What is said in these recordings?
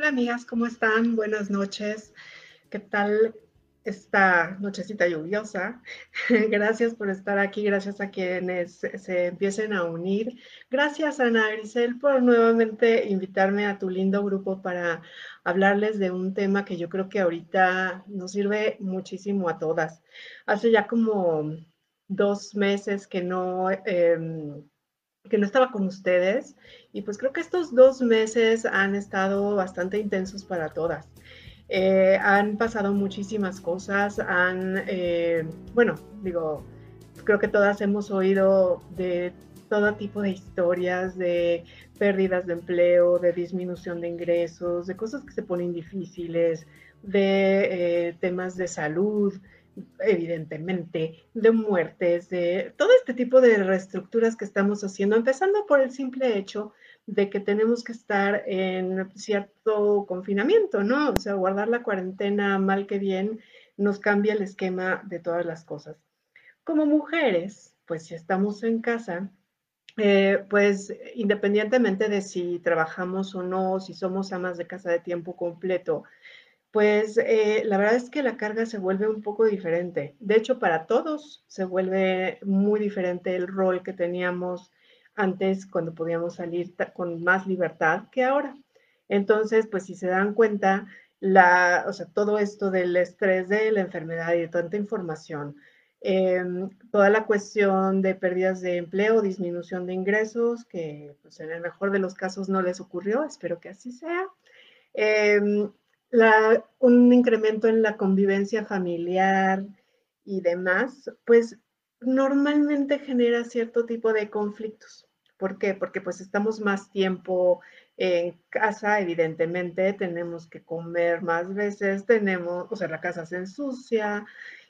Hola amigas, ¿cómo están? Buenas noches. ¿Qué tal esta nochecita lluviosa? gracias por estar aquí, gracias a quienes se empiecen a unir. Gracias Ana Grisel por nuevamente invitarme a tu lindo grupo para hablarles de un tema que yo creo que ahorita nos sirve muchísimo a todas. Hace ya como dos meses que no... Em, que no estaba con ustedes y pues creo que estos dos meses han estado bastante intensos para todas. Eh, han pasado muchísimas cosas, han, eh, bueno, digo, creo que todas hemos oído de todo tipo de historias, de pérdidas de empleo, de disminución de ingresos, de cosas que se ponen difíciles, de eh, temas de salud, evidentemente, de muertes, de todo este tipo de reestructuras que estamos haciendo, empezando por el simple hecho de que tenemos que estar en cierto confinamiento, ¿no? O sea, guardar la cuarentena mal que bien nos cambia el esquema de todas las cosas. Como mujeres, pues si estamos en casa, eh, pues independientemente de si trabajamos o no, si somos amas de casa de tiempo completo, pues eh, la verdad es que la carga se vuelve un poco diferente. De hecho, para todos se vuelve muy diferente el rol que teníamos antes cuando podíamos salir con más libertad que ahora. Entonces, pues si se dan cuenta, la, o sea, todo esto del estrés de la enfermedad y de tanta información, em, toda la cuestión de pérdidas de empleo, disminución de ingresos, que pues, en el mejor de los casos no les ocurrió, espero que así sea. Un incremento en la convivencia familiar y demás, pues normalmente genera cierto tipo de conflictos. ¿Por qué? Porque pues estamos más tiempo en casa, evidentemente, tenemos que comer más veces, tenemos, o sea, la casa se ensucia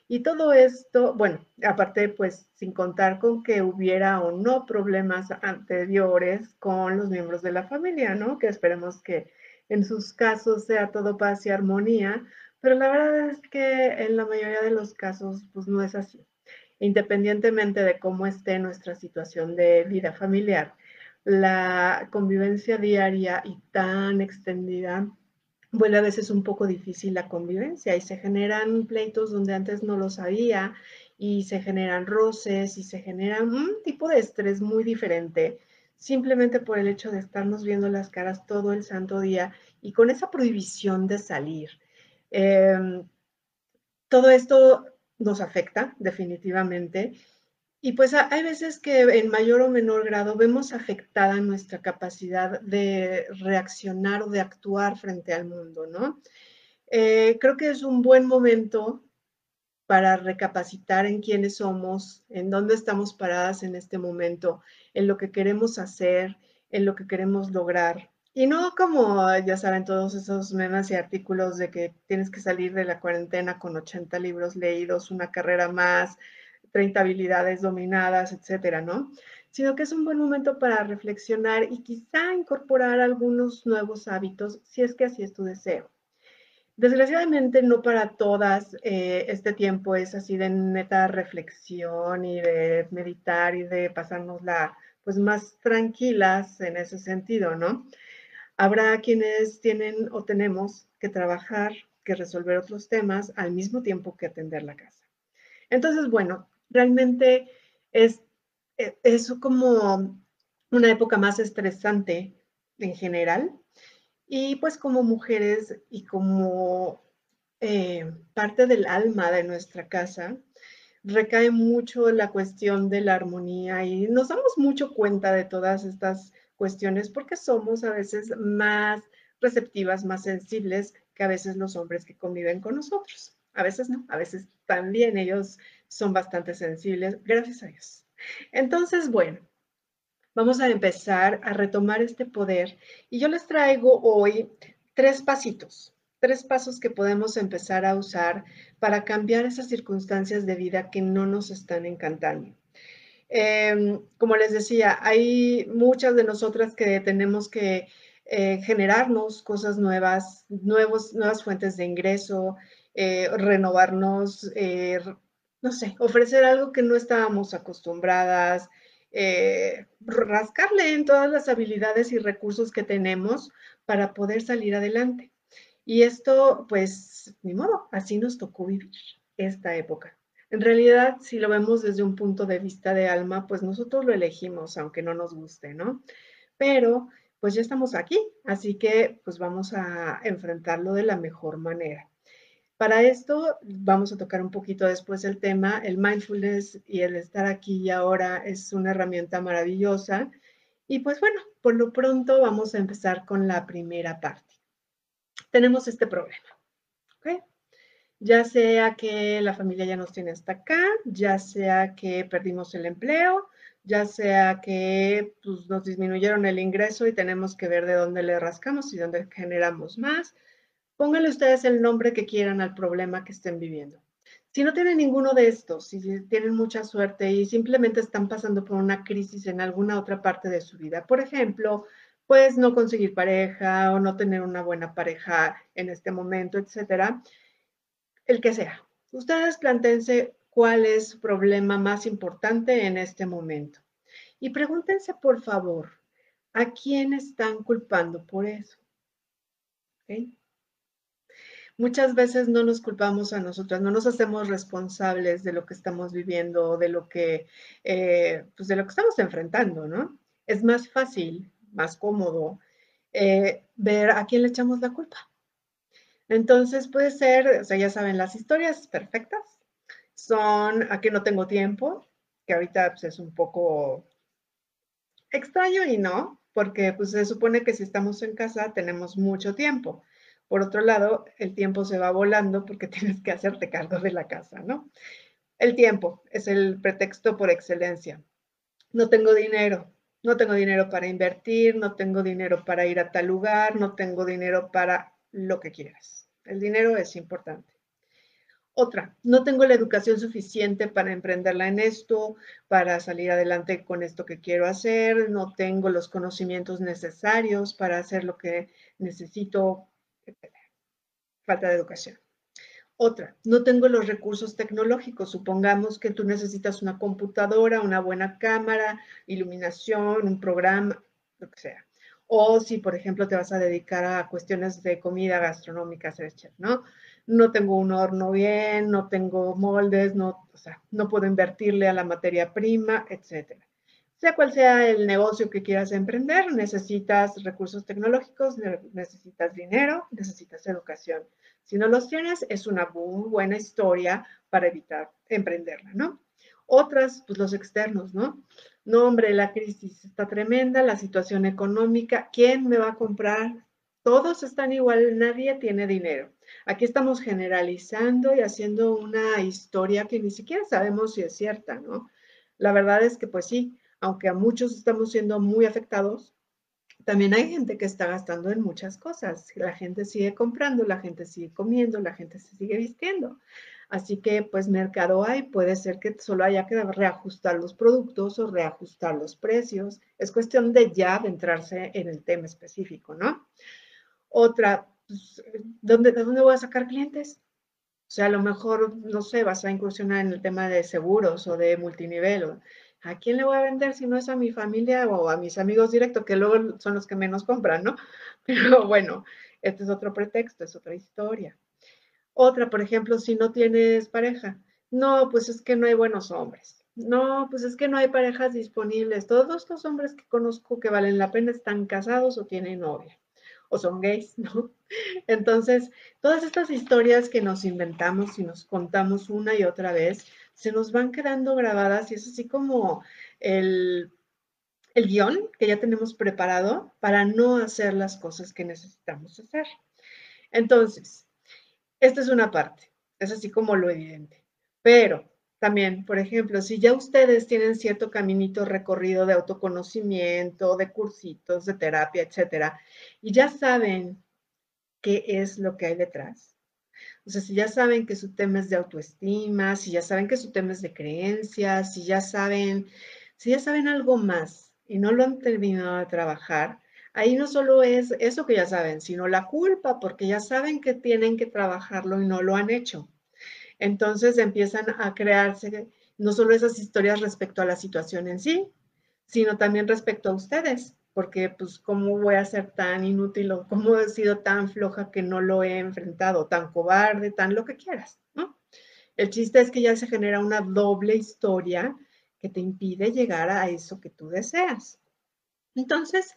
y todo esto, bueno, aparte pues sin contar con que hubiera o no problemas anteriores con los miembros de la familia, ¿no? Que esperemos que en sus casos sea todo paz y armonía, pero la verdad es que en la mayoría de los casos pues no es así. Independientemente de cómo esté nuestra situación de vida familiar, la convivencia diaria y tan extendida vuelve a veces un poco difícil la convivencia y se generan pleitos donde antes no los había y se generan roces y se genera un tipo de estrés muy diferente simplemente por el hecho de estarnos viendo las caras todo el santo día y con esa prohibición de salir. Em, todo esto nos afecta definitivamente y pues hay veces que en mayor o menor grado vemos afectada nuestra capacidad de reaccionar o de actuar frente al mundo, ¿no? Eh, creo que es un buen momento para recapacitar en quiénes somos, en dónde estamos paradas en este momento, en lo que queremos hacer, en lo que queremos lograr. Y no como, ya saben, todos esos memes y artículos de que tienes que salir de la cuarentena con 80 libros leídos, una carrera más, 30 habilidades dominadas, etcétera, ¿no? Sino que es un buen momento para reflexionar y quizá incorporar algunos nuevos hábitos si es que así es tu deseo. Desgraciadamente no para todas eh, este tiempo es así de neta reflexión y de meditar y de pasárnosla pues más tranquilas en ese sentido, ¿no? Habrá quienes tienen o tenemos que trabajar, que resolver otros temas al mismo tiempo que atender la casa. Entonces, bueno, realmente es, e, es como una época más estresante en general, y pues como mujeres y como eh, parte del alma de nuestra casa, recae mucho la cuestión de la armonía y nos damos mucho cuenta de todas estas cuestiones porque somos a veces más receptivas, más sensibles que a veces los hombres que conviven con nosotros. A veces no, a veces también ellos son bastante sensibles, gracias a Dios. Entonces, bueno, vamos a empezar a retomar este poder y yo les traigo hoy tres pasitos, tres pasos que podemos empezar a usar para cambiar esas circunstancias de vida que no nos están encantando. Em, como les decía, hay muchas de nosotras que tenemos que eh, generarnos cosas nuevas, nuevos, nuevas fuentes de ingreso, eh, renovarnos, eh, no sé, ofrecer algo que no estábamos acostumbradas, eh, rascarle en todas las habilidades y recursos que tenemos para poder salir adelante. Y esto, pues, ni modo, así nos tocó vivir esta época. En realidad, si lo vemos desde un punto de vista de alma, pues nosotros lo elegimos, aunque no nos guste, ¿no? Pero, pues ya estamos aquí, así que pues vamos a enfrentarlo de la mejor manera. Para esto vamos a tocar un poquito después el tema, el mindfulness y el estar aquí y ahora es una herramienta maravillosa. Y pues bueno, por lo pronto vamos a empezar con la primera parte. Tenemos este problema. Ya sea que la familia ya nos tiene hasta acá, ya sea que perdimos el empleo, ya sea que pues, nos disminuyeron el ingreso y tenemos que ver de dónde le rascamos y dónde generamos más. Pónganle ustedes el nombre que quieran al problema que estén viviendo. Si no tienen ninguno de estos, si tienen mucha suerte y simplemente están pasando por una crisis en alguna otra parte de su vida, por ejemplo, pues no conseguir pareja o no tener una buena pareja en este momento, etcétera, el que sea. Ustedes planteense cuál es su problema más importante en este momento. Y pregúntense, por favor, ¿a quién están culpando por eso? Muchas veces no nos culpamos a nosotras, no nos hacemos responsables de lo que estamos viviendo, de lo que, eh, pues de lo que estamos enfrentando, ¿no? Es más fácil, más cómodo eh, ver a quién le echamos la culpa. Entonces puede ser, o sea, ya saben, las historias perfectas son a que no tengo tiempo, que ahorita pues, es un poco extraño y no, porque pues se supone que si estamos en casa tenemos mucho tiempo. Por otro lado, el tiempo se va volando porque tienes que hacerte cargo de la casa, ¿no? El tiempo es el pretexto por excelencia. No tengo dinero, no tengo dinero para invertir, no tengo dinero para ir a tal lugar, no tengo dinero para lo que quieras. El dinero es importante. Otra, no tengo la educación suficiente para emprenderla en esto, para salir adelante con esto que quiero hacer, no tengo los conocimientos necesarios para hacer lo que necesito, falta de educación. Otra, no tengo los recursos tecnológicos. Supongamos que tú necesitas una computadora, una buena cámara, iluminación, un programa, lo que sea. O si, por ejemplo, te vas a dedicar a cuestiones de comida gastronómica, ser chef, ¿no? No tengo un horno bien, no tengo moldes, no, o sea, no puedo invertirle a la materia prima, etcétera. Sea cual sea el negocio que quieras emprender, necesitas recursos tecnológicos, necesitas dinero, necesitas educación. Si no los tienes, es una muy buena historia para evitar emprenderla, ¿no? Otras, pues los externos, ¿no? No, hombre, la crisis está tremenda, la situación económica, ¿quién me va a comprar? Todos están igual, nadie tiene dinero. Aquí estamos generalizando y haciendo una historia que ni siquiera sabemos si es cierta, ¿no? La verdad es que pues sí, aunque a muchos estamos siendo muy afectados, también hay gente que está gastando en muchas cosas. La gente sigue comprando, la gente sigue comiendo, la gente se sigue vistiendo. Así que pues mercado hay, puede ser que solo haya que reajustar los productos o reajustar los precios. Es cuestión de ya adentrarse en el tema específico, ¿no? Otra, pues, ¿dónde, ¿de dónde voy a sacar clientes? O sea, a lo mejor, no sé, vas a incursionar en el tema de seguros o de multinivel. ¿A quién le voy a vender si no es a mi familia o a mis amigos directos, que luego son los que menos compran, ¿no? Pero bueno, este es otro pretexto, es otra historia. Otra, por ejemplo, si no tienes pareja, no, pues es que no hay buenos hombres. No, pues es que no hay parejas disponibles. Todos los hombres que conozco que valen la pena están casados o tienen novia o son gays, ¿no? Entonces, todas estas historias que nos inventamos y nos contamos una y otra vez, se nos van quedando grabadas y es así como el, el guion que ya tenemos preparado para no hacer las cosas que necesitamos hacer. Entonces, esta es una parte, es así como lo evidente. Pero también, por ejemplo, si ya ustedes tienen cierto caminito recorrido de autoconocimiento, de cursitos, de terapia, etcétera, y ya saben qué es lo que hay detrás. O sea, si ya saben que su tema es de autoestima, si ya saben que su tema es de creencias, si ya saben, si ya saben algo más y no lo han terminado de trabajar, ahí no solo es eso que ya saben, sino la culpa, porque ya saben que tienen que trabajarlo y no lo han hecho. Entonces empiezan a crearse no solo esas historias respecto a la situación en sí, sino también respecto a ustedes. Porque pues cómo voy a ser tan inútil o cómo he sido tan floja que no lo he enfrentado, tan cobarde, tan lo que quieras, ¿no? El chiste es que ya se genera una doble historia que te impide llegar a eso que tú deseas. Entonces,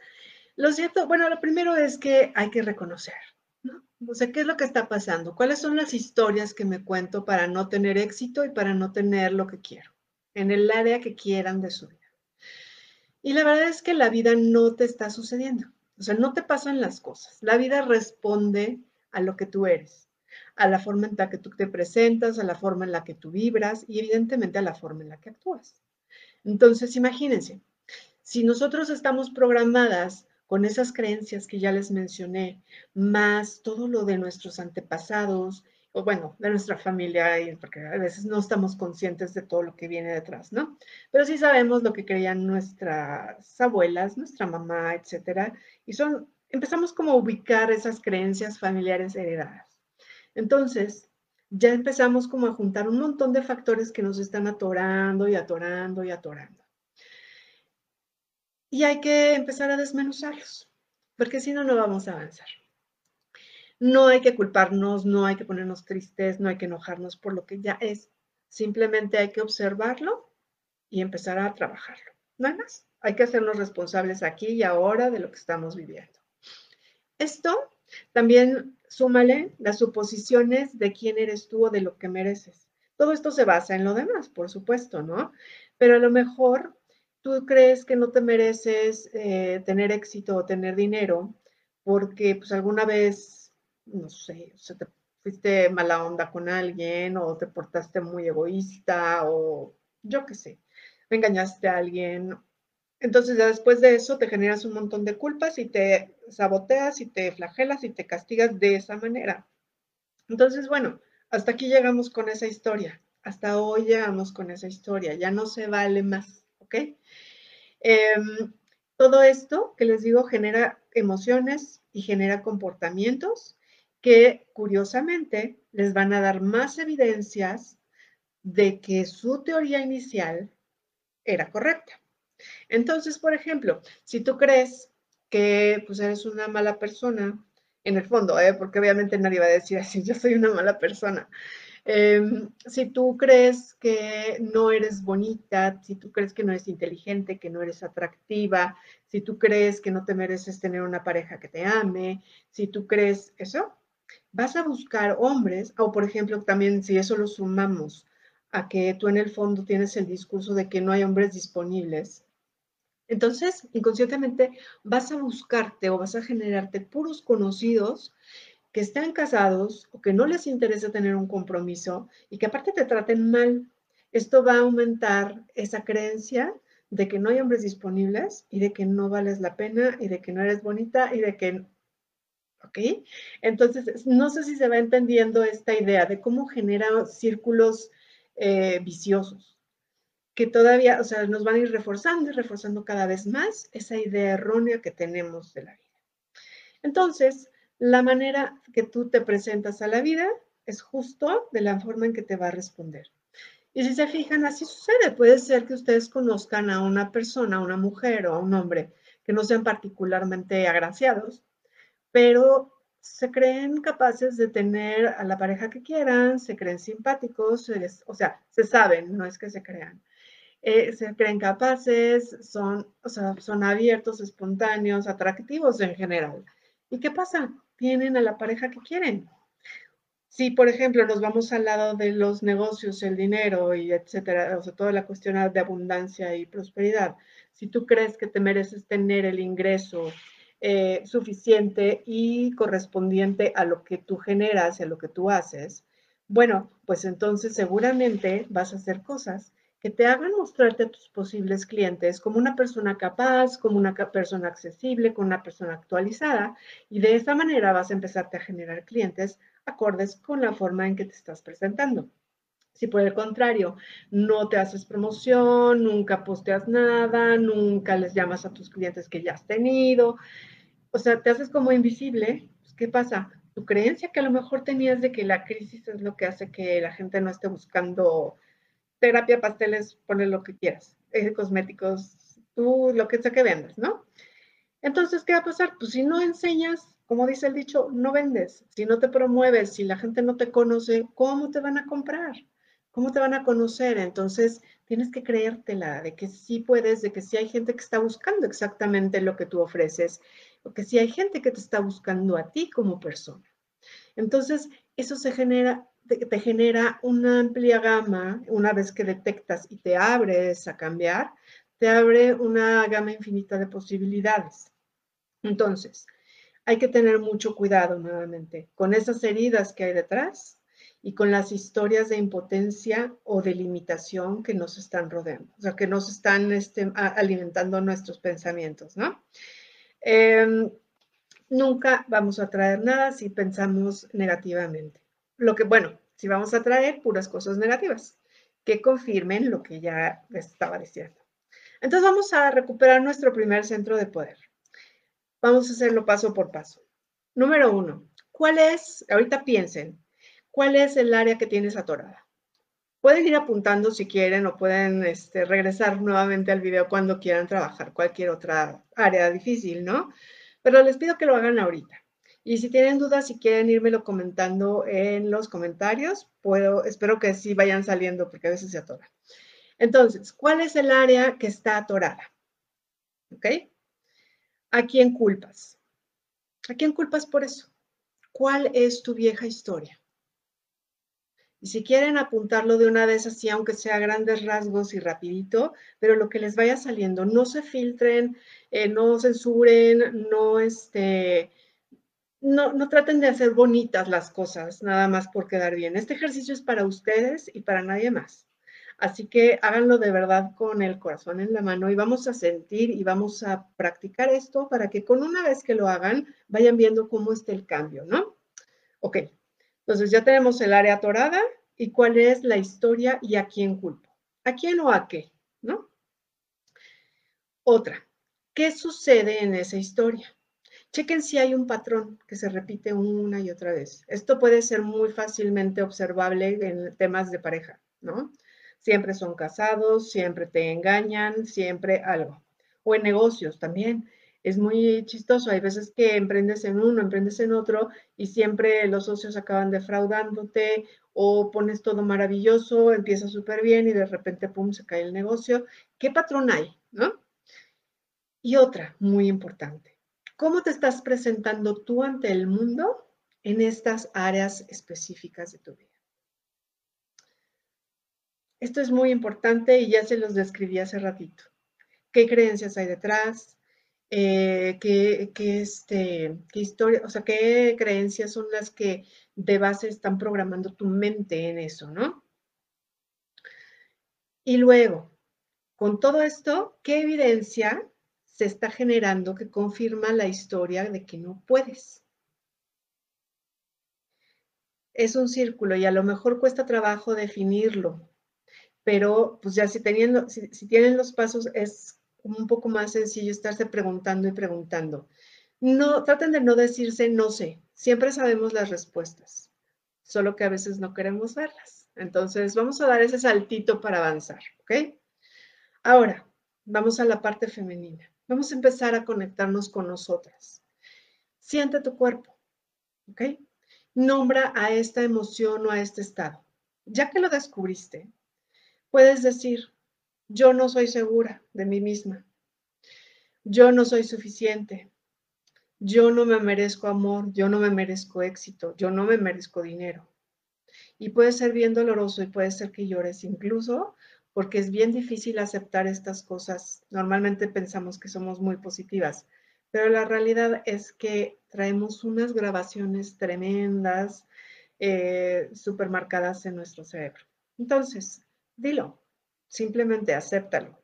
lo cierto, bueno, lo primero es que hay que reconocer, ¿no? O sea, ¿qué es lo que está pasando? ¿Cuáles son las historias que me cuento para no tener éxito y para no tener lo que quiero en el área que quieran de su vida? Y la verdad es que la vida no te está sucediendo. O sea, no te pasan las cosas. La vida responde a lo que tú eres, a la forma en la que tú te presentas, a la forma en la que tú vibras y evidentemente a la forma en la que actúas. Entonces, imagínense, si nosotros estamos programadas con esas creencias que ya les mencioné, más todo lo de nuestros antepasados, o bueno, de nuestra familia, porque a veces no estamos conscientes de todo lo que viene detrás, ¿no? Pero sí sabemos lo que creían nuestras abuelas, nuestra mamá, etcétera, y son, empezamos como a ubicar esas creencias familiares heredadas. Entonces, ya empezamos como a juntar un montón de factores que nos están atorando y atorando y atorando. Y hay que empezar a desmenuzarlos, porque si no, no vamos a avanzar. No hay que culparnos, no hay que ponernos tristes, no hay que enojarnos por lo que ya es. Simplemente hay que observarlo y empezar a trabajarlo. No hay más. Hay que hacernos responsables aquí y ahora de lo que estamos viviendo. Esto también súmale las suposiciones de quién eres tú o de lo que mereces. Todo esto se basa en lo demás, por supuesto, ¿no? Pero a lo mejor tú crees que no te mereces eh, tener éxito o tener dinero porque pues alguna vez no sé, o sea, te fuiste mala onda con alguien o te portaste muy egoísta o yo qué sé, engañaste a alguien. Entonces ya después de eso te generas un montón de culpas y te saboteas y te flagelas y te castigas de esa manera. Entonces, bueno, hasta aquí llegamos con esa historia. Hasta hoy llegamos con esa historia. Ya no se vale más, ¿ok? Em, todo esto que les digo genera emociones y genera comportamientos que curiosamente les van a dar más evidencias de que su teoría inicial era correcta. Entonces, por ejemplo, si tú crees que pues, eres una mala persona, en el fondo, ¿eh? porque obviamente nadie va a decir así, yo soy una mala persona. Em, si tú crees que no eres bonita, si tú crees que no eres inteligente, que no eres atractiva, si tú crees que no te mereces tener una pareja que te ame, si tú crees eso, vas a buscar hombres, o por ejemplo, también si eso lo sumamos a que tú en el fondo tienes el discurso de que no hay hombres disponibles, entonces inconscientemente vas a buscarte o vas a generarte puros conocidos que estén casados o que no les interesa tener un compromiso y que aparte te traten mal. Esto va a aumentar esa creencia de que no hay hombres disponibles y de que no vales la pena y de que no eres bonita y de que ¿ok? Entonces, no sé si se va entendiendo esta idea de cómo genera círculos eh, viciosos, que todavía, o sea, nos van a ir reforzando y reforzando cada vez más esa idea errónea que tenemos de la vida. Entonces, la manera que tú te presentas a la vida es justo de la forma en que te va a responder. Y si se fijan, así sucede. Puede ser que ustedes conozcan a una persona, a una mujer o a un hombre que no sean particularmente agraciados, pero se creen capaces de tener a la pareja que quieran, se creen simpáticos, o sea, se saben, no es que se crean. Eh, se creen capaces, son, o sea, son abiertos, espontáneos, atractivos en general. ¿Y qué pasa? Tienen a la pareja que quieren. Si, por ejemplo, nos vamos al lado de los negocios, el dinero y etcétera, o sea, toda la cuestión de abundancia y prosperidad, si tú crees que te mereces tener el ingreso eh, suficiente y correspondiente a lo que tú generas y a lo que tú haces, bueno, pues entonces seguramente vas a hacer cosas que te hagan mostrarte a tus posibles clientes como una persona capaz, como una persona accesible, como una persona actualizada, y de esa manera vas a empezarte a generar clientes acordes con la forma en que te estás presentando. Si por el contrario no te haces promoción, nunca posteas nada, nunca les llamas a tus clientes que ya has tenido, o sea, te haces como invisible, pues, ¿qué pasa? Tu creencia que a lo mejor tenías de que la crisis es lo que hace que la gente no esté buscando terapia, pasteles, ponle lo que quieras, eh, cosméticos, tú lo que sea que vendas, ¿no? Entonces, ¿qué va a pasar? Pues si no enseñas, como dice el dicho, no vendes. Si no te promueves, si la gente no te conoce, ¿cómo te van a comprar? ¿Cómo te van a conocer? Entonces, tienes que creértela de que sí puedes, de que sí hay gente que está buscando exactamente lo que tú ofreces, o que sí hay gente que te está buscando a ti como persona. Entonces, eso se genera, te, genera una amplia gama, una vez que detectas y te abres a cambiar, te abre una gama infinita de posibilidades. Entonces, hay que tener mucho cuidado nuevamente con esas heridas que hay detrás y con las historias de impotencia o de limitación que nos están rodeando, o sea, que nos están este, alimentando nuestros pensamientos, ¿no? Em, nunca vamos a traer nada si pensamos negativamente. Lo que, bueno, si vamos a traer puras cosas negativas que confirmen lo que ya estaba diciendo. Entonces vamos a recuperar nuestro primer centro de poder. Vamos a hacerlo paso por paso. Número uno, ¿cuál es, ahorita piensen, ¿Cuál es el área que tienes atorada? Pueden ir apuntando si quieren o pueden este, regresar nuevamente al video cuando quieran trabajar cualquier otra área difícil, ¿no? Pero les pido que lo hagan ahorita. Y si tienen dudas, si quieren írmelo comentando en los comentarios, puedo, espero que sí vayan saliendo porque a veces se atoran. Entonces, ¿cuál es el área que está atorada? ¿Ok? ¿A quién culpas? ¿A quién culpas por eso? ¿Cuál es tu vieja historia? Y si quieren apuntarlo de una vez así, aunque sea grandes rasgos y rapidito, pero lo que les vaya saliendo, no se filtren, eh, no censuren, no, este, no, no traten de hacer bonitas las cosas, nada más por quedar bien. Este ejercicio es para ustedes y para nadie más. Así que háganlo de verdad con el corazón en la mano y vamos a sentir y vamos a practicar esto para que con una vez que lo hagan vayan viendo cómo está el cambio, ¿no? Ok, entonces ya tenemos el área atorada y cuál es la historia y a quién culpo. ¿A quién o a qué? ¿No? Otra, ¿qué sucede en esa historia? Chequen si hay un patrón que se repite una y otra vez. Esto puede ser muy fácilmente observable en temas de pareja, ¿no? Siempre son casados, siempre te engañan, siempre algo. O en negocios también es muy chistoso. Hay veces que emprendes en uno, emprendes en otro y siempre los socios acaban defraudándote o pones todo maravilloso, empieza súper bien y de repente, pum, se cae el negocio. ¿Qué patrón hay? ¿No? Y otra, muy importante, ¿cómo te estás presentando tú ante el mundo en estas áreas específicas de tu vida? Esto es muy importante y ya se los describí hace ratito. ¿Qué creencias hay detrás? Eh, qué, este, qué historia, o sea, qué creencias son las que de base están programando tu mente en eso, ¿no? Y luego, con todo esto, ¿qué evidencia se está generando que confirma la historia de que no puedes? Es un círculo y a lo mejor cuesta trabajo definirlo, pero pues ya si, teniendo, si, si tienen los pasos es un poco más sencillo estarse preguntando y preguntando. No, traten de no decirse no sé, siempre sabemos las respuestas, solo que a veces no queremos verlas. Entonces, vamos a dar ese saltito para avanzar, ¿ok? Ahora, vamos a la parte femenina. Vamos a empezar a conectarnos con nosotras. Siente tu cuerpo, ¿ok? Nombra a esta emoción o a este estado. Ya que lo descubriste, puedes decir, yo no soy segura de mí misma. Yo no soy suficiente. Yo no me merezco amor, yo no me merezco éxito, yo no me merezco dinero. Y puede ser bien doloroso y puede ser que llores incluso porque es bien difícil aceptar estas cosas. Normalmente pensamos que somos muy positivas, pero la realidad es que traemos unas grabaciones tremendas, eh, marcadas en nuestro cerebro. Entonces, dilo, Simplemente acéptalo.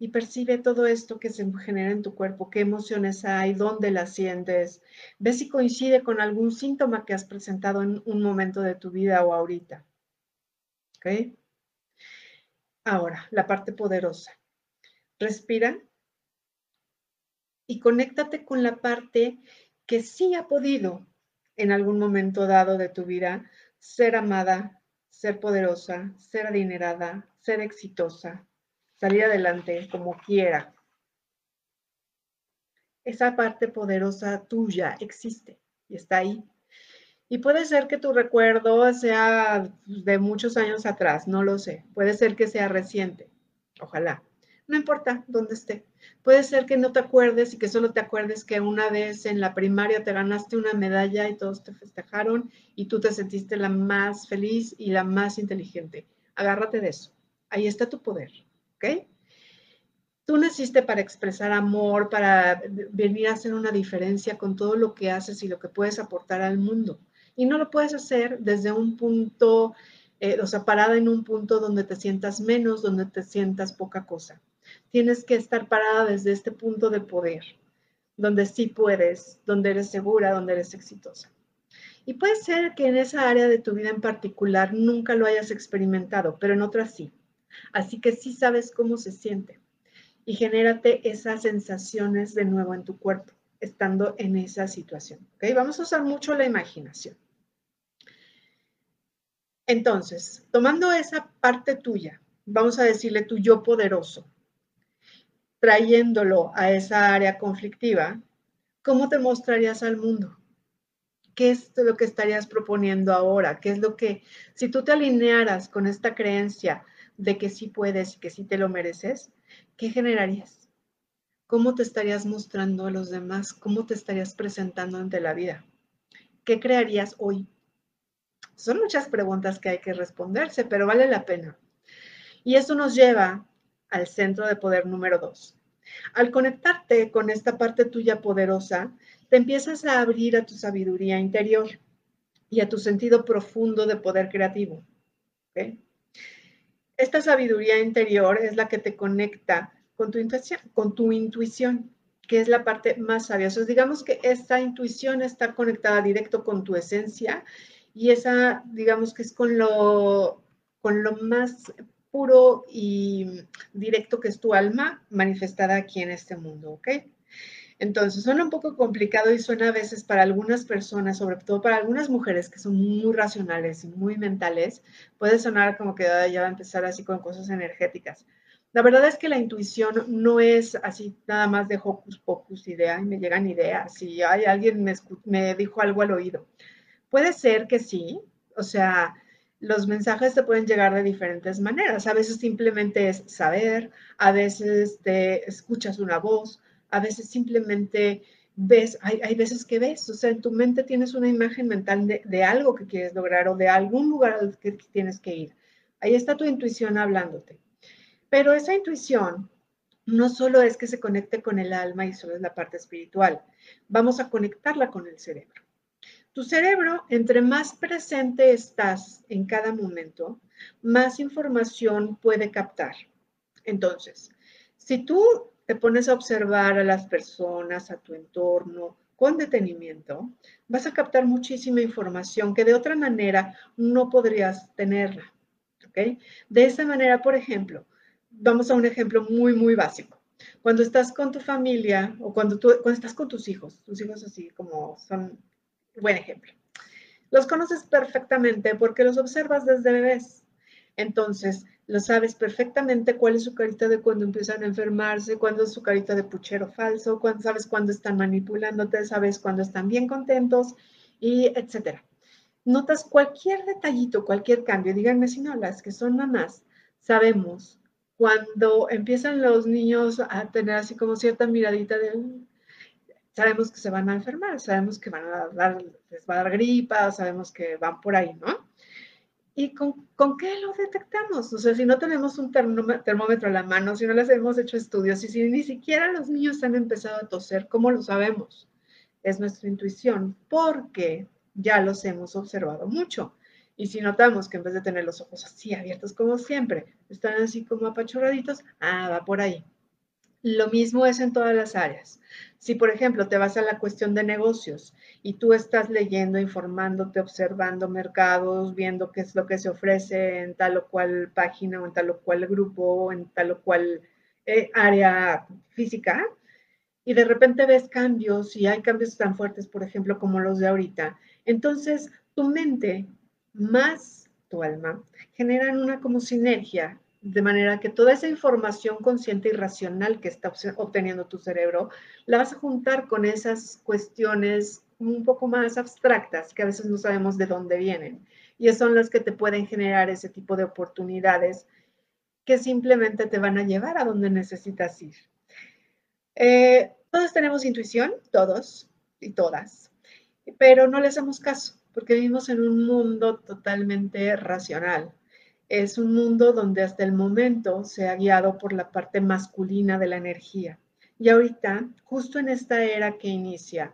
Y percibe todo esto que se genera en tu cuerpo, qué emociones hay, dónde las sientes. Ve si coincide con algún síntoma que has presentado en un momento de tu vida o ahorita. ¿Ok? Ahora, la parte poderosa. Respira y conéctate con la parte que sí ha podido en algún momento dado de tu vida ser amada, ser poderosa, ser adinerada, ser exitosa, salir adelante como quiera. esa parte poderosa tuya existe y está ahí. Y puede ser que tu recuerdo sea de muchos años atrás, no lo sé. Puede ser que sea reciente, ojalá. No importa dónde esté. Puede ser que no te acuerdes y que solo te acuerdes que una vez en la primaria te ganaste una medalla y todos te festejaron y tú te sentiste la más feliz y la más inteligente. Agárrate de eso. Ahí está tu poder, ¿ok? Tú naciste para expresar amor, para venir a hacer una diferencia con todo lo que haces y lo que puedes aportar al mundo. Y no lo puedes hacer desde un punto, eh, o sea, parada en un punto donde te sientas menos, donde te sientas poca cosa. Tienes que estar parada desde este punto de poder, donde sí puedes, donde eres segura, donde eres exitosa. Y puede ser que en esa área de tu vida en particular nunca lo hayas experimentado, pero en otras sí. Así que sí sabes cómo se siente y genérate esas sensaciones de nuevo en tu cuerpo, estando en esa situación. ¿ok? Vamos a usar mucho la imaginación. Entonces, tomando esa parte tuya, vamos a decirle tu yo poderoso, trayéndolo a esa área conflictiva, ¿cómo te mostrarías al mundo? ¿Qué es lo que estarías proponiendo ahora? ¿Qué es lo que, si tú te alinearas con esta creencia de que sí puedes y que sí te lo mereces, ¿qué generarías? ¿Cómo te estarías mostrando a los demás? ¿Cómo te estarías presentando ante la vida? ¿Qué crearías hoy? Son muchas preguntas que hay que responderse, pero vale la pena. Y eso nos lleva al centro de poder número dos. Al conectarte con esta parte tuya poderosa, te empiezas a abrir a tu sabiduría interior y a tu sentido profundo de poder creativo. Esta sabiduría interior es la que te conecta con tu intuición, con tu intuición que es la parte más sabia. O digamos que esta intuición está conectada directo con tu esencia y esa, digamos que es con lo, con lo más puro y directo que es tu alma manifestada aquí en este mundo, ¿ok? Entonces, suena un poco complicado y suena a veces para algunas personas, sobre todo para algunas mujeres que son muy racionales y muy mentales, puede sonar como que ya va a empezar así con cosas energéticas. La verdad es que la intuición no es así nada más de hocus pocus, idea, y me llegan ideas, si hay alguien me, me dijo algo al oído. Puede ser que sí, o sea, los mensajes te pueden llegar de diferentes maneras. A veces simplemente es saber, a veces te escuchas una voz, a veces simplemente ves, hay, veces que ves, o sea, en tu mente tienes una imagen mental de, algo que quieres lograr o de algún lugar al que tienes que ir. Ahí está tu intuición hablándote. Pero esa intuición no solo es que se conecte con el alma y solo es la parte espiritual, vamos a conectarla con el cerebro. Tu cerebro, entre más presente estás en cada momento, más información puede captar. Entonces, si tú te pones a observar a las personas, a tu entorno, con detenimiento, vas a captar muchísima información que de otra manera no podrías tenerla. ¿ok? De esa manera, por ejemplo, vamos a un ejemplo muy, muy básico. Cuando estás con tu familia o cuando, tú, cuando estás con tus hijos, tus hijos así como son buen ejemplo. Los conoces perfectamente porque los observas desde bebés. Entonces, lo sabes perfectamente cuál es su carita de cuando empiezan a enfermarse, cuándo es su carita de puchero falso, cuando sabes cuándo están manipulándote, sabes cuándo están bien contentos y etcétera. Notas cualquier detallito, cualquier cambio. Díganme si no, las que son mamás, sabemos cuando empiezan los niños a tener así como cierta miradita de, sabemos que se van a enfermar, sabemos que van a dar, les va a dar gripa, sabemos que van por ahí, ¿no? ¿Y con, qué lo detectamos? O sea, si no tenemos un termómetro a la mano, si no les hemos hecho estudios y si ni siquiera los niños han empezado a toser, ¿cómo lo sabemos? Es nuestra intuición, porque ya los hemos observado mucho. Y si notamos que en vez de tener los ojos así abiertos como siempre, están así como apachurraditos, ah, va por ahí. Lo mismo es en todas las áreas. Si, por ejemplo, te vas a la cuestión de negocios y tú estás leyendo, informándote, observando mercados, viendo qué es lo que se ofrece en tal o cual página o en tal o cual grupo en tal o cual eh, área física, y de repente ves cambios y hay cambios tan fuertes, por ejemplo, como los de ahorita, entonces tu mente más tu alma generan una como sinergia De manera que toda esa información consciente y racional que está obteniendo tu cerebro, la vas a juntar con esas cuestiones un poco más abstractas que a veces no sabemos de dónde vienen. Y son las que te pueden generar ese tipo de oportunidades que simplemente te van a llevar a donde necesitas ir. Eh, todos tenemos intuición, todos y todas, pero no le hacemos caso porque vivimos en un mundo totalmente racional. Es un mundo donde hasta el momento se ha guiado por la parte masculina de la energía. Y ahorita, justo en esta era que inicia,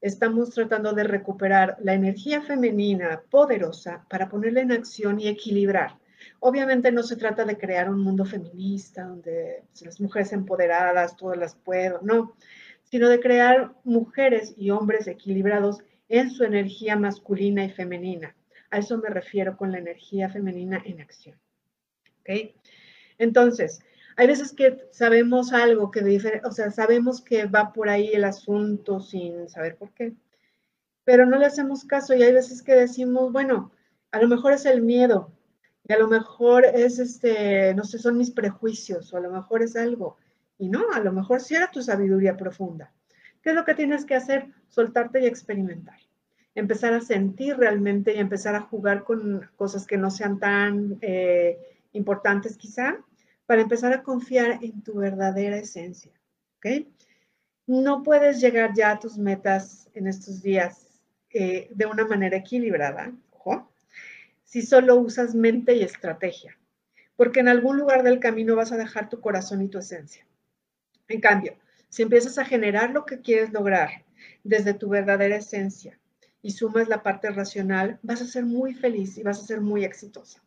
estamos tratando de recuperar la energía femenina poderosa para ponerla en acción y equilibrar. Obviamente no se trata de crear un mundo feminista donde las mujeres empoderadas, todas las puedo, no, sino de crear mujeres y hombres equilibrados en su energía masculina y femenina. A eso me refiero con la energía femenina en acción. Entonces, hay veces que sabemos algo que, o sea, sabemos que va por ahí el asunto sin saber por qué, pero no le hacemos caso y hay veces que decimos, bueno, a lo mejor es el miedo, y a lo mejor es este, no sé, son mis prejuicios, o a lo mejor es algo, y no, a lo mejor sí era tu sabiduría profunda. ¿Qué es lo que tienes que hacer? Soltarte y experimentar. Empezar a sentir realmente y empezar a jugar con cosas que no sean tan eh, importantes quizá, para empezar a confiar en tu verdadera esencia. ¿Ok? No puedes llegar ya a tus metas en estos días eh, de una manera equilibrada, ojo, si solo usas mente y estrategia, porque en algún lugar del camino vas a dejar tu corazón y tu esencia. En cambio, si empiezas a generar lo que quieres lograr desde tu verdadera esencia y sumas la parte racional, vas a ser muy feliz y vas a ser muy exitosa.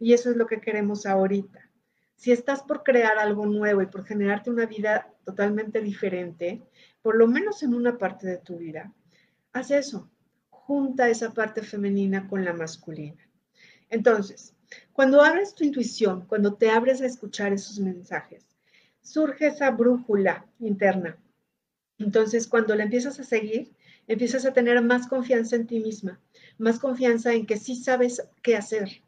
Y eso es lo que queremos ahorita. Si estás por crear algo nuevo y por generarte una vida totalmente diferente, por lo menos en una parte de tu vida, haz eso. Junta esa parte femenina con la masculina. Entonces, cuando abres tu intuición, cuando te abres a escuchar esos mensajes, surge esa brújula interna. Entonces, cuando la empiezas a seguir, empiezas a tener más confianza en ti misma, más confianza en que sí sabes qué hacer.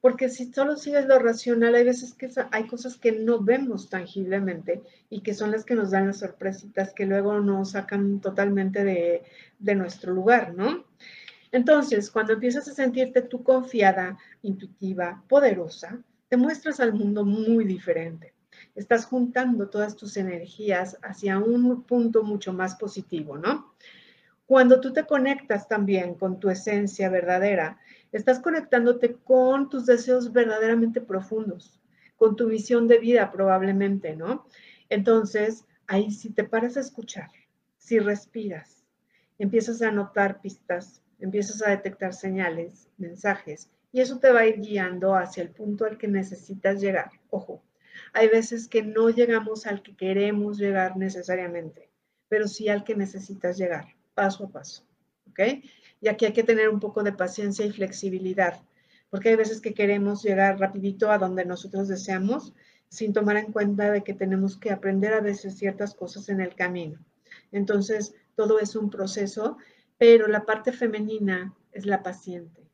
Porque si solo sigues lo racional, hay veces que hay cosas que no vemos tangiblemente y que son las que nos dan las sorpresitas que luego nos sacan totalmente de, de nuestro lugar, ¿no? Entonces, cuando empiezas a sentirte tú confiada, intuitiva, poderosa, te muestras al mundo muy diferente estás juntando todas tus energías hacia un punto mucho más positivo, ¿no? Cuando tú te conectas también con tu esencia verdadera, estás conectándote con tus deseos verdaderamente profundos, con tu visión de vida probablemente, ¿no? Entonces, ahí si te paras a escuchar, si respiras, empiezas a notar pistas, empiezas a detectar señales, mensajes, y eso te va a ir guiando hacia el punto al que necesitas llegar. Ojo, hay veces que no llegamos al que queremos llegar necesariamente, pero sí al que necesitas llegar, paso a paso. ¿Ok? Y aquí hay que tener un poco de paciencia y flexibilidad, porque hay veces que queremos llegar rapidito a donde nosotros deseamos, sin tomar en cuenta de que tenemos que aprender a veces ciertas cosas en el camino. Entonces, todo es un proceso, pero la parte femenina es la paciente.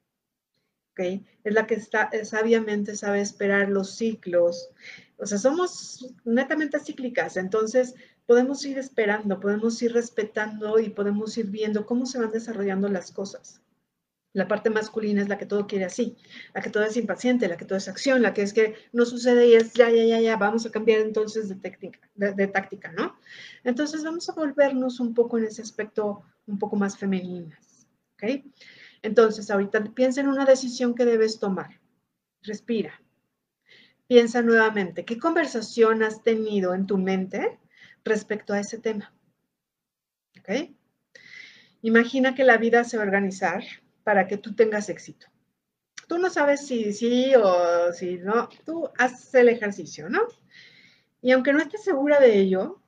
Es la que está, sabiamente sabe esperar los ciclos, o sea, somos netamente cíclicas, entonces podemos ir esperando, podemos ir respetando y podemos ir viendo cómo se van desarrollando las cosas. La parte masculina es la que todo quiere así, la que todo es impaciente, la que todo es acción, la que es que no sucede y es ya, ya, ya, ya, vamos a cambiar entonces de, técnica, de, táctica, ¿no? Entonces vamos a volvernos un poco en ese aspecto un poco más femeninas, ¿ok? Entonces ahorita piensa en una decisión que debes tomar. Respira, Piensa nuevamente, ¿qué conversación has tenido en tu mente respecto a ese tema? ¿Ok? Imagina que la vida se va a organizar para que tú tengas éxito. Tú no sabes si sí o si no, tú haces el ejercicio, ¿no? Y aunque no estés segura de ello,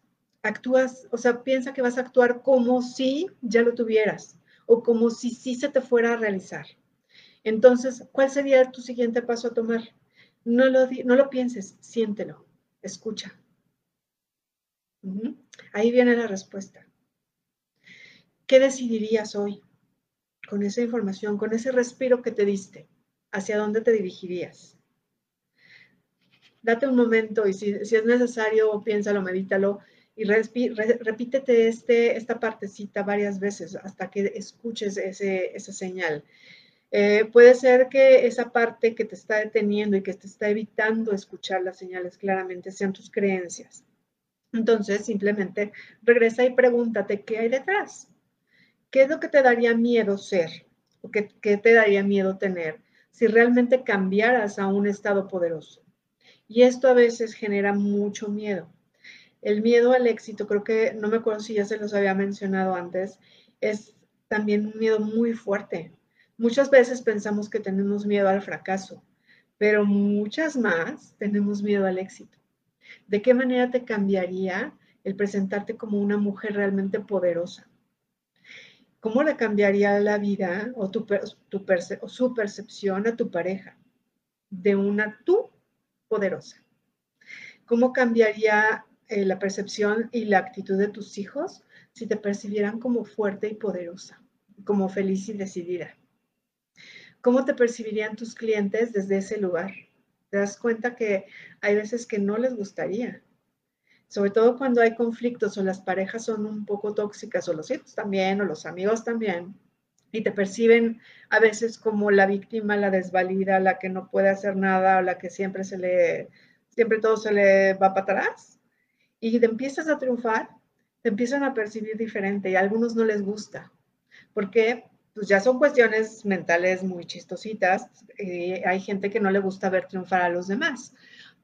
actúas, o sea, piensa que vas a actuar como si ya lo tuvieras o como si sí se te fuera a realizar. Entonces, ¿cuál sería tu siguiente paso a tomar? No lo, no lo pienses, siéntelo, escucha. Ahí viene la respuesta. ¿Qué decidirías hoy con esa información, con ese respiro que te diste? ¿Hacia dónde te dirigirías? date un momento y si, es necesario, piénsalo, medítalo y repítete este, esta partecita varias veces hasta que escuches ese, esa señal. Eh, puede ser que esa parte que te está deteniendo y que te está evitando escuchar las señales claramente sean tus creencias. Entonces, simplemente regresa y pregúntate qué hay detrás. ¿Qué es lo que te daría miedo ser? ¿O qué, qué te daría miedo tener si realmente cambiaras a un estado poderoso? Y esto a veces genera mucho miedo. El miedo al éxito, creo que, no me acuerdo si ya se los había mencionado antes, es también un miedo muy fuerte. Muchas veces pensamos que tenemos miedo al fracaso, pero muchas más tenemos miedo al éxito. ¿De qué manera te cambiaría el presentarte como una mujer realmente poderosa? ¿Cómo le cambiaría la vida o, tu, o su percepción a tu pareja de una tú poderosa? ¿Cómo cambiaría eh, la percepción y la actitud de tus hijos si te percibieran como fuerte y poderosa, como feliz y decidida? ¿Cómo te percibirían tus clientes desde ese lugar? Te das cuenta que hay veces que no les gustaría, sobre todo cuando hay conflictos o las parejas son un poco tóxicas o los hijos también o los amigos también y te perciben a veces como la víctima, la desvalida, la que no puede hacer nada o la que siempre se le, siempre todo se le va para atrás y te empiezas a triunfar, te empiezan a percibir diferente y a algunos no les gusta, porque pues ya son cuestiones mentales muy chistositas, eh, hay gente que no le gusta ver triunfar a los demás,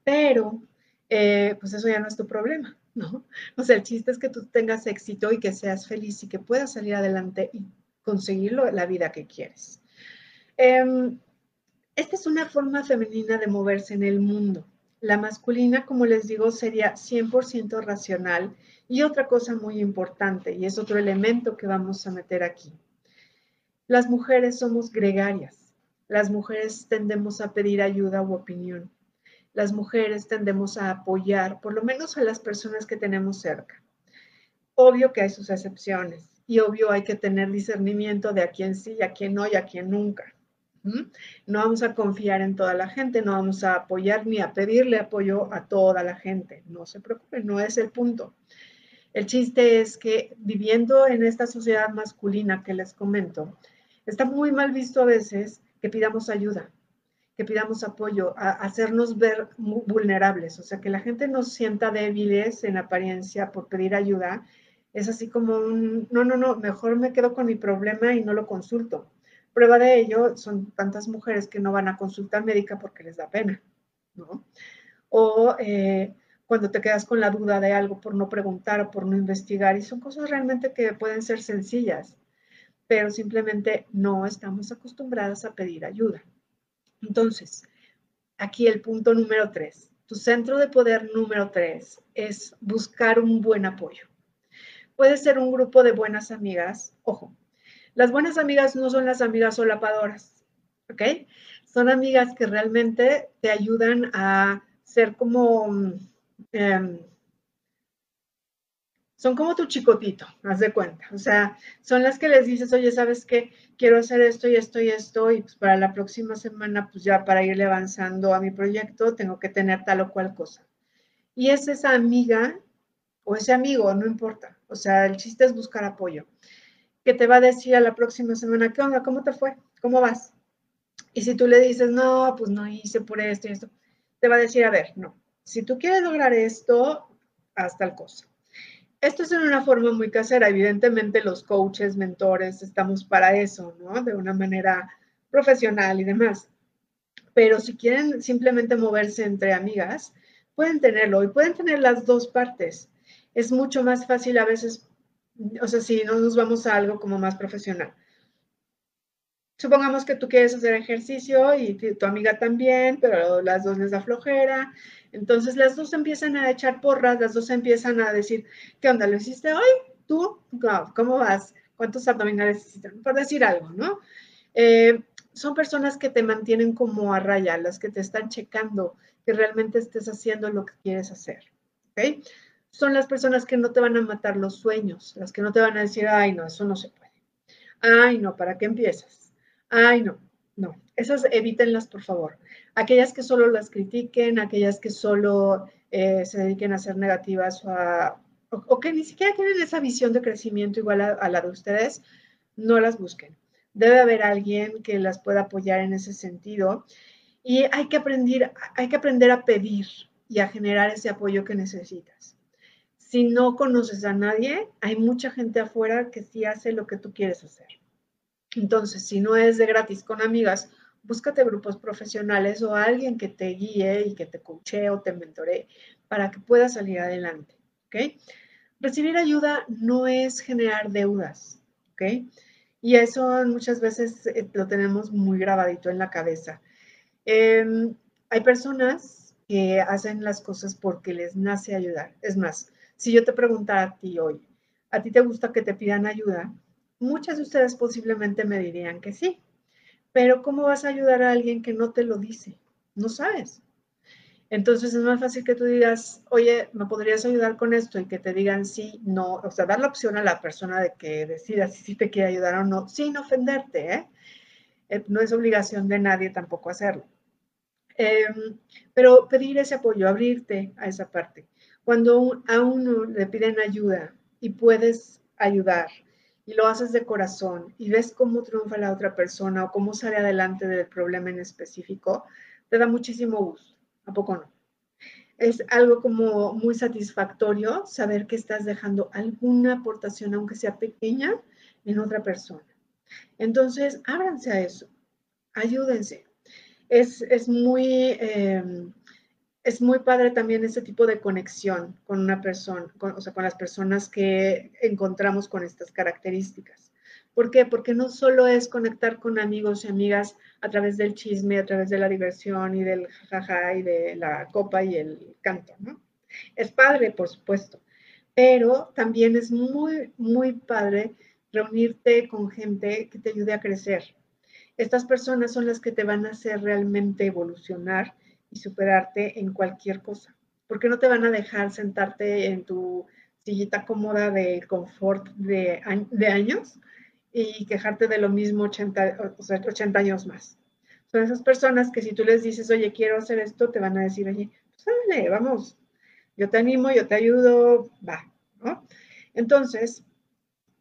pero eh, pues eso ya no es tu problema, ¿no? O sea, el chiste es que tú tengas éxito y que seas feliz y que puedas salir adelante y conseguir la vida que quieres. Em, esta es una forma femenina de moverse en el mundo. La masculina, como les digo, sería 100% racional. Y otra cosa muy importante, y es otro elemento que vamos a meter aquí. Las mujeres somos gregarias. Las mujeres tendemos a pedir ayuda u opinión. Las mujeres tendemos a apoyar, por lo menos a las personas que tenemos cerca. Obvio que hay sus excepciones y obvio hay que tener discernimiento de a quién sí, a quién no y a quién nunca. No vamos a confiar en toda la gente, no vamos a apoyar ni a pedirle apoyo a toda la gente. No se preocupen, no es el punto. El chiste es que viviendo en esta sociedad masculina que les comento, está muy mal visto a veces que pidamos ayuda, que pidamos apoyo, a hacernos ver vulnerables, o sea, que la gente nos sienta débiles en apariencia por pedir ayuda. Es así como un, no, no, no, mejor me quedo con mi problema y no lo consulto. Prueba de ello son tantas mujeres que no van a consulta médica porque les da pena, ¿no? O eh, cuando te quedas con la duda de algo por no preguntar o por no investigar, y son cosas realmente que pueden ser sencillas, pero simplemente no estamos acostumbradas a pedir ayuda. Entonces, aquí el punto número tres, tu centro de poder número tres es buscar un buen apoyo. Puede ser un grupo de buenas amigas, ojo, las buenas amigas no son las amigas solapadoras, ¿ok? Son amigas que realmente te ayudan a ser como, em, son como tu chicotito, haz de cuenta. O sea, son las que les dices, oye, ¿sabes qué? Quiero hacer esto y esto y esto, y pues para la próxima semana, pues ya para irle avanzando a mi proyecto, tengo que tener tal o cual cosa. Y es esa amiga o ese amigo, no importa. O sea, el chiste es buscar apoyo que te va a decir a la próxima semana, ¿qué onda? ¿Cómo te fue? ¿Cómo vas? Y si tú le dices, no, pues no hice por esto y esto, te va a decir, a ver, no, si tú quieres lograr esto, haz tal cosa. Esto es en una forma muy casera. Evidentemente los coaches, mentores, estamos para eso, ¿no? De una manera profesional y demás. Pero si quieren simplemente moverse entre amigas, pueden tenerlo y pueden tener las dos partes. Es mucho más fácil a veces o sea, si no nos vamos a algo como más profesional. Supongamos que tú quieres hacer ejercicio y tu amiga también, pero las dos les da flojera. Entonces las dos empiezan a echar porras, las dos empiezan a decir, ¿qué onda? ¿Lo hiciste hoy? ¿Tú? ¿Cómo vas? ¿Cuántos abdominales hiciste? Por decir algo, ¿no? Eh, son personas que te mantienen como a raya, las que te están checando que realmente estés haciendo lo que quieres hacer. ¿Ok? Son las personas que no te van a matar los sueños, las que no te van a decir, ay, no, eso no se puede. Ay, no, ¿para qué empiezas? Ay, no. No, esas evítenlas, por favor. Aquellas que solo las critiquen, aquellas que solo eh, se dediquen a ser negativas o, que ni siquiera tienen esa visión de crecimiento igual a, la de ustedes, no las busquen. Debe haber alguien que las pueda apoyar en ese sentido y hay que aprender, hay que aprender a pedir y a generar ese apoyo que necesitas. Si no conoces a nadie, hay mucha gente afuera que sí hace lo que tú quieres hacer. Entonces, si no es de gratis con amigas, búscate grupos profesionales o alguien que te guíe y que te coachee o te mentore para que puedas salir adelante, ¿ok? Recibir ayuda no es generar deudas, ¿ok? Y eso muchas veces eh, lo tenemos muy grabadito en la cabeza. Em, hay personas que hacen las cosas porque les nace ayudar. Es más, si yo te preguntara a ti hoy, ¿a ti te gusta que te pidan ayuda? Muchas de ustedes posiblemente me dirían que sí, pero ¿cómo vas a ayudar a alguien que no te lo dice? No sabes. Entonces es más fácil que tú digas, oye, ¿me podrías ayudar con esto? Y que te digan sí, no, o sea, dar la opción a la persona de que decida si te quiere ayudar o no, sin ofenderte, ¿eh? ¿eh? No es obligación de nadie tampoco hacerlo. Em, pero pedir ese apoyo, abrirte a esa parte. Cuando a uno le piden ayuda y puedes ayudar, y lo haces de corazón y ves cómo triunfa la otra persona o cómo sale adelante del problema en específico, te da muchísimo gusto. ¿A poco no? Es algo como muy satisfactorio saber que estás dejando alguna aportación, aunque sea pequeña, en otra persona. Entonces, ábranse a eso, ayúdense. Es, es muy... Eh, es muy padre también ese tipo de conexión con una persona, o sea, con las personas que encontramos con estas características. ¿Por qué? Porque no solo es conectar con amigos y amigas a través del chisme, a través de la diversión y del jaja y de la copa y el canto, ¿no? Es padre, por supuesto, pero también es muy, muy padre reunirte con gente que te ayude a crecer. Estas personas son las que te van a hacer realmente evolucionar y superarte en cualquier cosa. Porque no te van a dejar sentarte en tu sillita cómoda de confort de, años y quejarte de lo mismo 80, o sea, 80 años más. Son esas personas que si tú les dices, oye, quiero hacer esto, te van a decir, oye, pues vamos, yo te animo, yo te ayudo, va, ¿no? Entonces,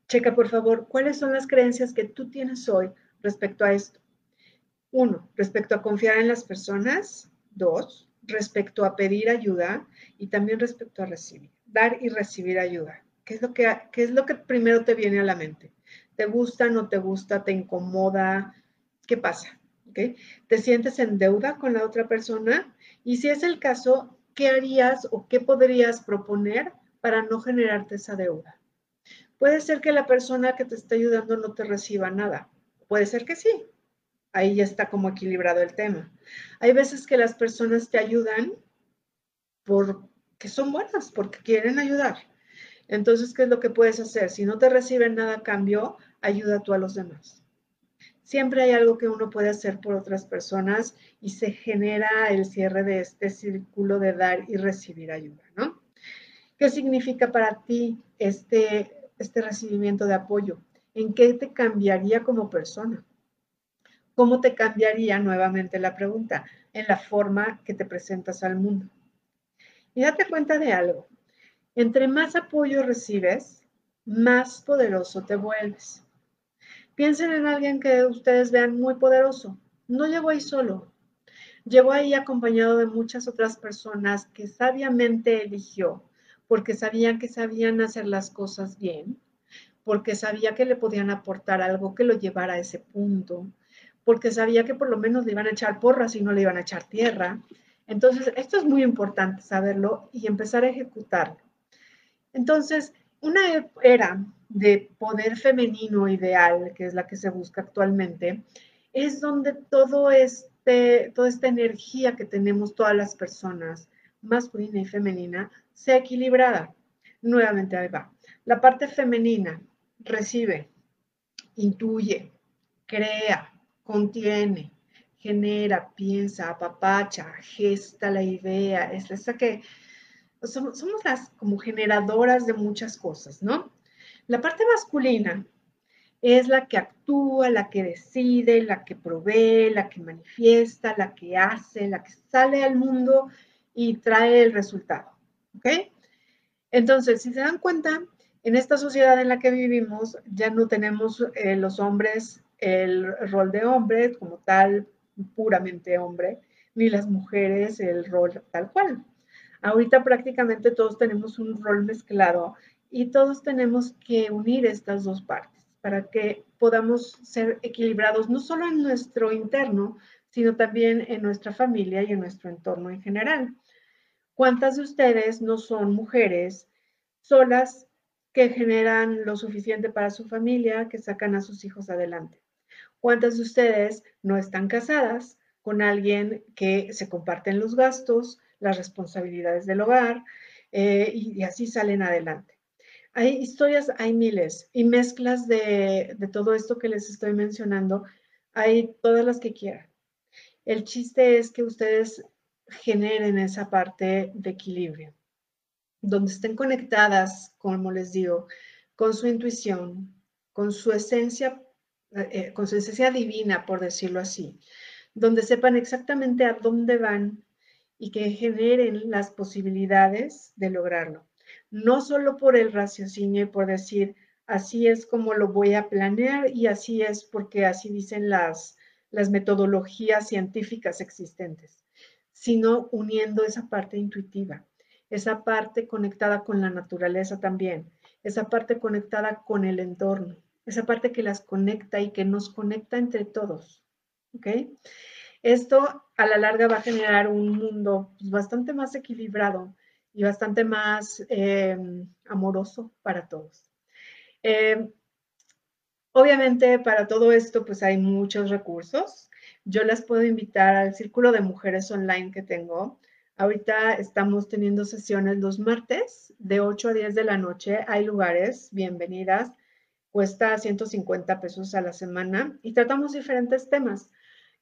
checa por favor, ¿cuáles son las creencias que tú tienes hoy respecto a esto? Uno, respecto a confiar en las personas. Dos, respecto a pedir ayuda y también respecto a recibir, dar y recibir ayuda. ¿Qué es lo que, qué es lo que primero te viene a la mente? ¿Te gusta, no te gusta, te incomoda? ¿Qué pasa? ¿Okay? ¿Te sientes en deuda con la otra persona? Y si es el caso, ¿qué harías o qué podrías proponer para no generarte esa deuda? Puede ser que la persona que te está ayudando no te reciba nada. Puede ser que sí, ahí ya está como equilibrado el tema. Hay veces que las personas te ayudan porque son buenas, porque quieren ayudar. Entonces, ¿qué es lo que puedes hacer? Si no te reciben nada a cambio, ayuda tú a los demás. Siempre hay algo que uno puede hacer por otras personas y se genera el cierre de este círculo de dar y recibir ayuda, ¿no? ¿Qué significa para ti este, este recibimiento de apoyo? ¿En qué te cambiaría como persona? ¿Cómo te cambiaría nuevamente la pregunta? En la forma que te presentas al mundo. Y date cuenta de algo. Entre más apoyo recibes, más poderoso te vuelves. Piensen en alguien que ustedes vean muy poderoso. No llegó ahí solo. Llegó ahí acompañado de muchas otras personas que sabiamente eligió porque sabían que sabían hacer las cosas bien, porque sabía que le podían aportar algo que lo llevara a ese punto, porque sabía que por lo menos le iban a echar porras y no le iban a echar tierra. Entonces, esto es muy importante saberlo y empezar a ejecutarlo. Entonces, una era de poder femenino ideal, que es la que se busca actualmente, es donde todo este, toda esta energía que tenemos todas las personas, masculina y femenina, sea equilibrada. Nuevamente ahí va. La parte femenina recibe, intuye, crea, contiene, genera, piensa, apapacha, gesta la idea, es esa que somos, las como generadoras de muchas cosas, ¿no? La parte masculina es la que actúa, la que decide, la que provee, la que manifiesta, la que hace, la que sale al mundo y trae el resultado. ¿Ok? Entonces, si se dan cuenta, en esta sociedad en la que vivimos ya no tenemos eh, los hombres el rol de hombre como tal, puramente hombre, ni las mujeres el rol tal cual. Ahorita prácticamente todos tenemos un rol mezclado y todos tenemos que unir estas dos partes para que podamos ser equilibrados no solo en nuestro interno, sino también en nuestra familia y en nuestro entorno en general. ¿Cuántas de ustedes no son mujeres solas que generan lo suficiente para su familia, que sacan a sus hijos adelante? ¿Cuántas de ustedes no están casadas con alguien que se comparten los gastos, las responsabilidades del hogar eh, y, así salen adelante? Hay historias, hay miles y mezclas de, de todo esto que les estoy mencionando, hay todas las que quieran. El chiste es que ustedes generen esa parte de equilibrio, donde estén conectadas, como les digo, con su intuición, con su esencia, eh, con su esencia divina, por decirlo así, donde sepan exactamente a dónde van y que generen las posibilidades de lograrlo. No solo por el raciocinio y por decir, así es como lo voy a planear y así es porque así dicen las, las metodologías científicas existentes sino uniendo esa parte intuitiva, esa parte conectada con la naturaleza también, esa parte conectada con el entorno, esa parte que las conecta y que nos conecta entre todos. ¿Ok? Esto a la larga va a generar un mundo pues, bastante más equilibrado y bastante más eh, amoroso para todos. Eh, obviamente para todo esto pues hay muchos recursos yo las puedo invitar al círculo de mujeres online que tengo. Ahorita estamos teniendo sesiones los martes de 8 a 10 de la noche. Hay lugares, bienvenidas. Cuesta 150 pesos a la semana y tratamos diferentes temas.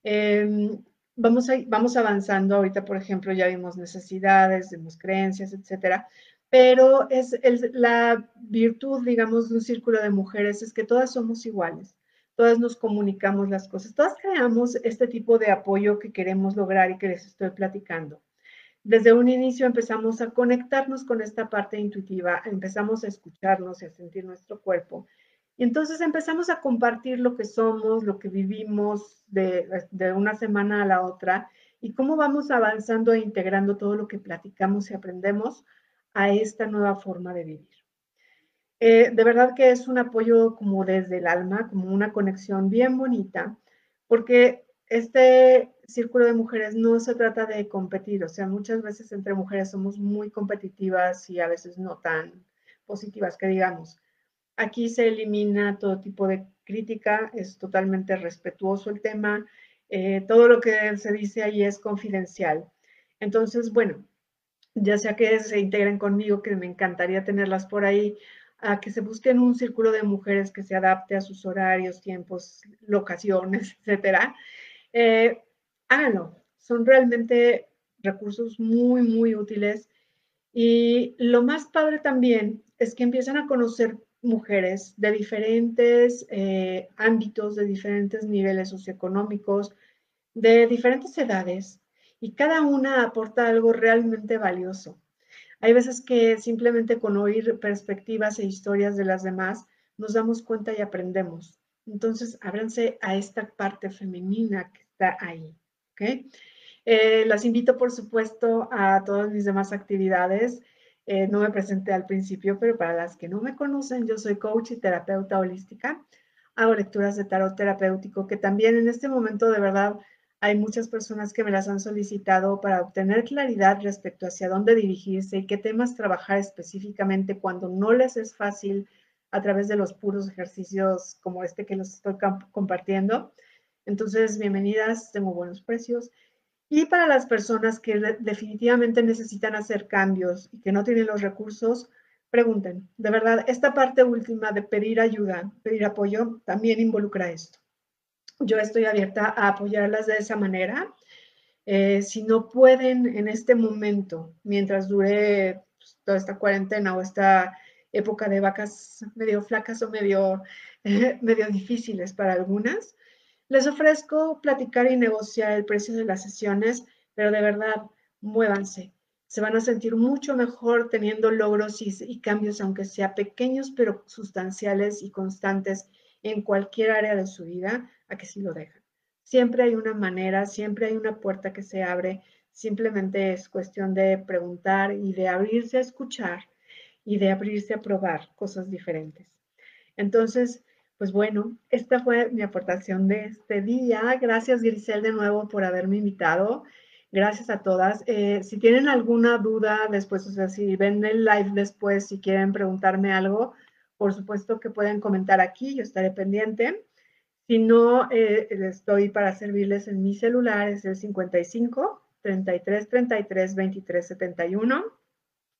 Em, vamos, vamos avanzando. Ahorita, por ejemplo, ya vimos necesidades, vimos creencias, etcétera. Pero es la virtud, digamos, de un círculo de mujeres es que todas somos iguales todas nos comunicamos las cosas, todas creamos este tipo de apoyo que queremos lograr y que les estoy platicando. Desde un inicio empezamos a conectarnos con esta parte intuitiva, empezamos a escucharnos y a sentir nuestro cuerpo. Y entonces empezamos a compartir lo que somos, lo que vivimos de, una semana a la otra y cómo vamos avanzando e integrando todo lo que platicamos y aprendemos a esta nueva forma de vivir. Eh, de verdad que es un apoyo como desde el alma, como una conexión bien bonita, porque este círculo de mujeres no se trata de competir, o sea, muchas veces entre mujeres somos muy competitivas y a veces no tan positivas que digamos. Aquí se elimina todo tipo de crítica, es totalmente respetuoso el tema, eh, todo lo que se dice ahí es confidencial. Entonces, bueno, ya sea que se integren conmigo, que me encantaría tenerlas por ahí, a que se busquen un círculo de mujeres que se adapte a sus horarios, tiempos, locaciones, etcétera. Eh, háganlo. Son realmente recursos muy, muy útiles. Y lo más padre también es que empiezan a conocer mujeres de diferentes eh, ámbitos, de diferentes niveles socioeconómicos, de diferentes edades, y cada una aporta algo realmente valioso. Hay veces que simplemente con oír perspectivas e historias de las demás nos damos cuenta y aprendemos. Entonces, ábranse a esta parte femenina que está ahí. Eh, las invito, por supuesto, a todas mis demás actividades. Eh, no me presenté al principio, pero para las que no me conocen, yo soy coach y terapeuta holística. Hago lecturas de tarot terapéutico, que también en este momento de verdad hay muchas personas que me las han solicitado para obtener claridad respecto hacia dónde dirigirse y qué temas trabajar específicamente cuando no les es fácil a través de los puros ejercicios como este que los estoy compartiendo. Entonces, bienvenidas, tengo buenos precios. Y para las personas que definitivamente necesitan hacer cambios y que no tienen los recursos, pregunten. De verdad, esta parte última de pedir ayuda, pedir apoyo, también involucra esto yo estoy abierta a apoyarlas de esa manera. Eh, si no pueden en este momento, mientras dure pues, toda esta cuarentena o esta época de vacas medio flacas o medio, medio difíciles para algunas. Les ofrezco platicar y negociar el precio de las sesiones, pero de verdad, muévanse. Se van a sentir mucho mejor teniendo logros y, cambios, aunque sea pequeños, pero sustanciales y constantes en cualquier área de su vida, a que sí lo dejan. Siempre hay una manera, siempre hay una puerta que se abre, simplemente es cuestión de preguntar y de abrirse a escuchar y de abrirse a probar cosas diferentes. Entonces, pues bueno, esta fue mi aportación de este día. Gracias, Grisel, de nuevo por haberme invitado. Gracias a todas. Eh, si tienen alguna duda después, o sea, si ven el live después, si quieren preguntarme algo, por supuesto que pueden comentar aquí, yo estaré pendiente. Si no, eh, estoy para servirles en mi celular, es el 55 33 33 23 71.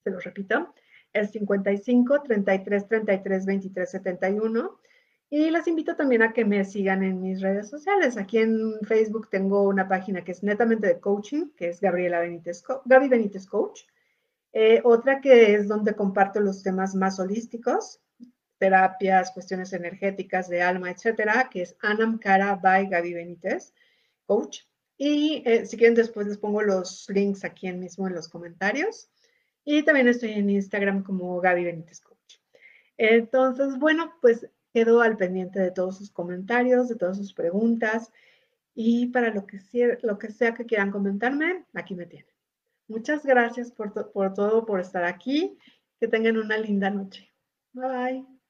Se lo repito, el 55 33 33 23 71. Y les invito también a que me sigan en mis redes sociales. Aquí en Facebook tengo una página que es netamente de coaching, que es Gabriela Benítez Coach. Eh, otra que es donde comparto los temas más holísticos, terapias, cuestiones energéticas de alma, etcétera, que es Anam Cara by Gaby Benítez Coach. Y eh, si quieren después les pongo los links aquí mismo en los comentarios. Y también estoy en Instagram como Gaby Benítez Coach. Entonces, bueno, pues quedo al pendiente de todos sus comentarios, de todas sus preguntas. Y para lo que, sea que quieran comentarme, aquí me tienen. Muchas gracias por, por todo, por estar aquí. Que tengan una linda noche. Bye.